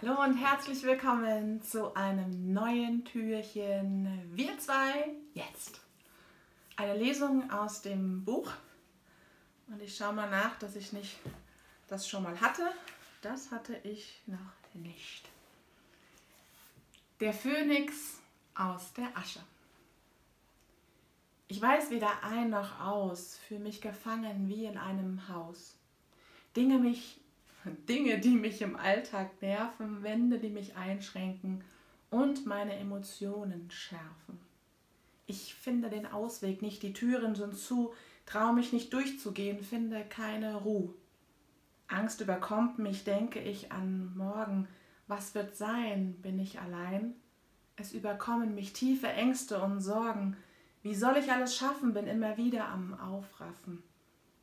Hallo und herzlich willkommen zu einem neuen Türchen Wir zwei jetzt. Eine Lesung aus dem Buch. Und ich schaue mal nach, dass ich nicht das schon mal hatte. Das hatte ich noch nicht. Der Phönix aus der Asche. Ich weiß weder ein noch aus, fühle mich gefangen wie in einem Haus. Dinge mich Dinge, die mich im Alltag nerven, Wände, die mich einschränken und meine Emotionen schärfen. Ich finde den Ausweg nicht, die Türen sind zu, traue mich nicht durchzugehen, finde keine Ruhe. Angst überkommt mich, denke ich an morgen. Was wird sein? Bin ich allein? Es überkommen mich tiefe Ängste und Sorgen. Wie soll ich alles schaffen? Bin immer wieder am Aufraffen.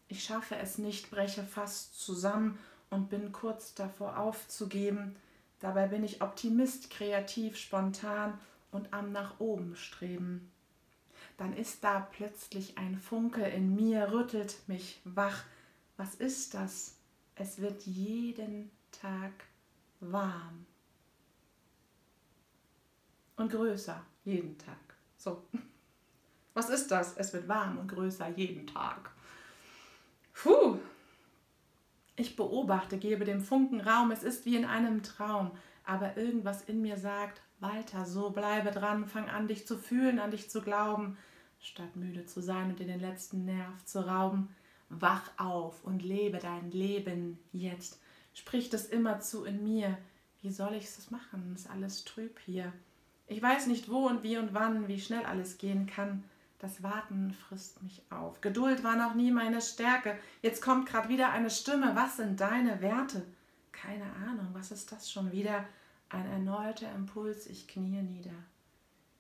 Ich schaffe es nicht, breche fast zusammen und bin kurz davor aufzugeben. Dabei bin ich Optimist, kreativ, spontan und am nach oben streben. Dann ist da plötzlich ein Funke in mir, rüttelt mich wach. Was ist das? Es wird jeden Tag warm. Und größer jeden Tag. So. Was ist das? Es wird warm und größer jeden Tag. Puh, ich beobachte, gebe dem Funken Raum, es ist wie in einem Traum, aber irgendwas in mir sagt, Walter, so bleibe dran, fang an, dich zu fühlen, an dich zu glauben, statt müde zu sein und dir den letzten Nerv zu rauben. Wach auf und lebe dein Leben jetzt. Spricht es immerzu in mir. Wie soll ich es machen? Ist alles trüb hier. Ich weiß nicht wo und wie und wann, wie schnell alles gehen kann. Das Warten frisst mich auf. Geduld war noch nie meine Stärke. Jetzt kommt gerade wieder eine Stimme. Was sind deine Werte? Keine Ahnung, was ist das schon wieder? Ein erneuter Impuls, ich knie nieder.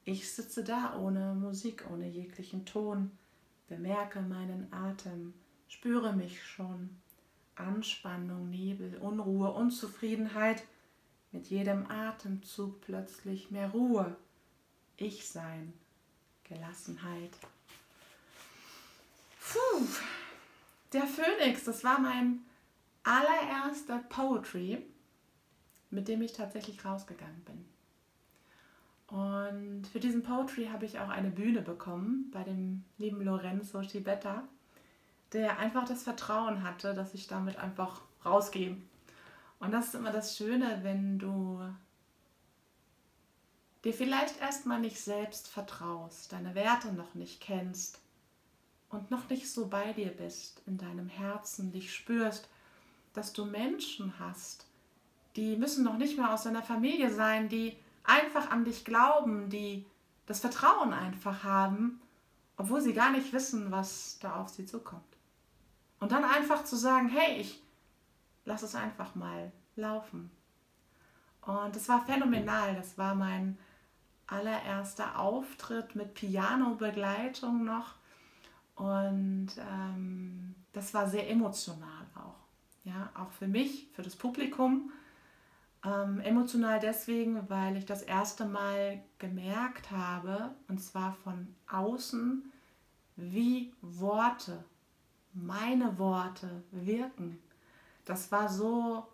Ich sitze da ohne Musik, ohne jeglichen Ton, bemerke meinen Atem, spüre mich schon. Anspannung, Nebel, Unruhe, Unzufriedenheit, mit jedem Atemzug plötzlich mehr Ruhe. Ich sein, Gelassenheit. Puh. Der Phönix, das war mein allererster Poetry, mit dem ich tatsächlich rausgegangen bin. Und für diesen Poetry habe ich auch eine Bühne bekommen bei dem lieben Lorenzo Schibetta, der einfach das Vertrauen hatte, dass ich damit einfach rausgehe. Und das ist immer das Schöne, wenn du dir vielleicht erstmal nicht selbst vertraust, deine Werte noch nicht kennst und noch nicht so bei dir bist in deinem Herzen, dich spürst, dass du Menschen hast, die müssen noch nicht mal aus deiner Familie sein, die einfach an dich glauben, die das Vertrauen einfach haben, obwohl sie gar nicht wissen, was da auf sie zukommt. Und dann einfach zu sagen, hey, ich lass es einfach mal laufen. Und das war phänomenal. Das war mein allererster Auftritt mit Piano-Begleitung noch. Und ähm, das war sehr emotional auch. Ja, auch für mich, für das Publikum. Ähm, emotional deswegen, weil ich das erste Mal gemerkt habe, und zwar von außen, wie Worte, meine Worte wirken. Das war so,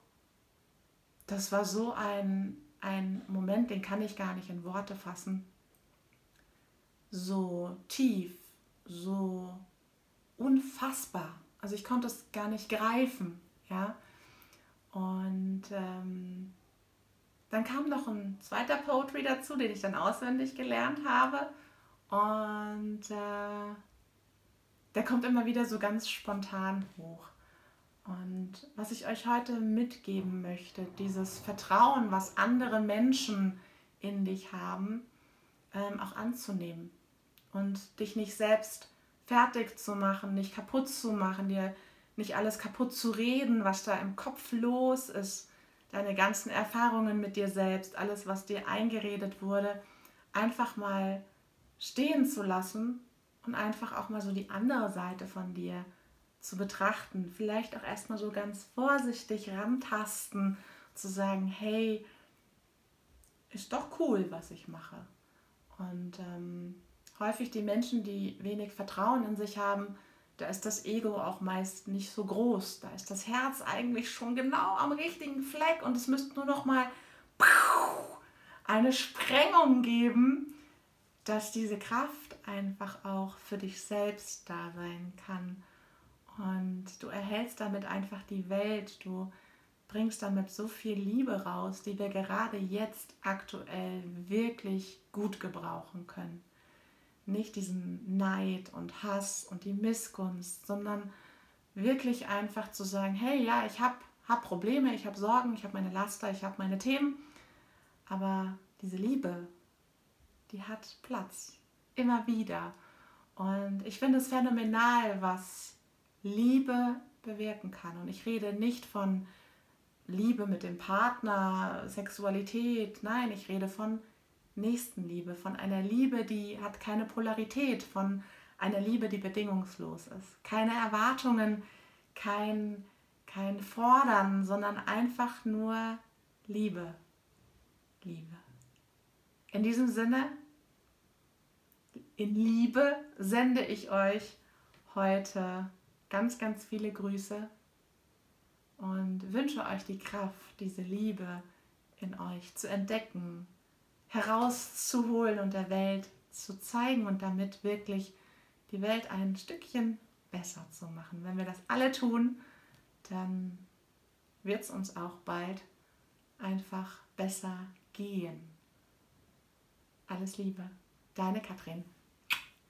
das war so ein, ein Moment, den kann ich gar nicht in Worte fassen, so tief, so unfassbar. Also ich konnte es gar nicht greifen, ja. Und ähm, dann kam noch ein zweiter Poetry dazu, den ich dann auswendig gelernt habe. Und äh, der kommt immer wieder so ganz spontan hoch. Und was ich euch heute mitgeben möchte, dieses Vertrauen, was andere Menschen in dich haben, ähm, auch anzunehmen und dich nicht selbst fertig zu machen, nicht kaputt zu machen, dir nicht alles kaputt zu reden, was da im Kopf los ist, deine ganzen Erfahrungen mit dir selbst, alles, was dir eingeredet wurde, einfach mal stehen zu lassen und einfach auch mal so die andere Seite von dir zu betrachten. Vielleicht auch erstmal so ganz vorsichtig rantasten, zu sagen, hey, ist doch cool, was ich mache. Und ähm, häufig die Menschen, die wenig Vertrauen in sich haben, da ist das Ego auch meist nicht so groß. Da ist das Herz eigentlich schon genau am richtigen Fleck und es müsste nur noch mal eine Sprengung geben, dass diese Kraft einfach auch für dich selbst da sein kann. Du erhältst damit einfach die Welt, du bringst damit so viel Liebe raus, die wir gerade jetzt aktuell wirklich gut gebrauchen können. Nicht diesen Neid und Hass und die Missgunst, sondern wirklich einfach zu sagen, hey, ja, ich habe hab Probleme, ich habe Sorgen, ich habe meine Laster, ich habe meine Themen, aber diese Liebe, die hat Platz, immer wieder. Und ich finde es phänomenal, was Liebe bewirken kann. Und ich rede nicht von Liebe mit dem Partner, Sexualität, nein, ich rede von Nächstenliebe, von einer Liebe, die hat keine Polarität, von einer Liebe, die bedingungslos ist. Keine Erwartungen, kein, kein Fordern, sondern einfach nur Liebe. Liebe. In diesem Sinne, in Liebe sende ich euch heute ganz, ganz viele Grüße und wünsche euch die Kraft, diese Liebe in euch zu entdecken, herauszuholen und der Welt zu zeigen und damit wirklich die Welt ein Stückchen besser zu machen. Wenn wir das alle tun, dann wird es uns auch bald einfach besser gehen. Alles Liebe, deine Katrin.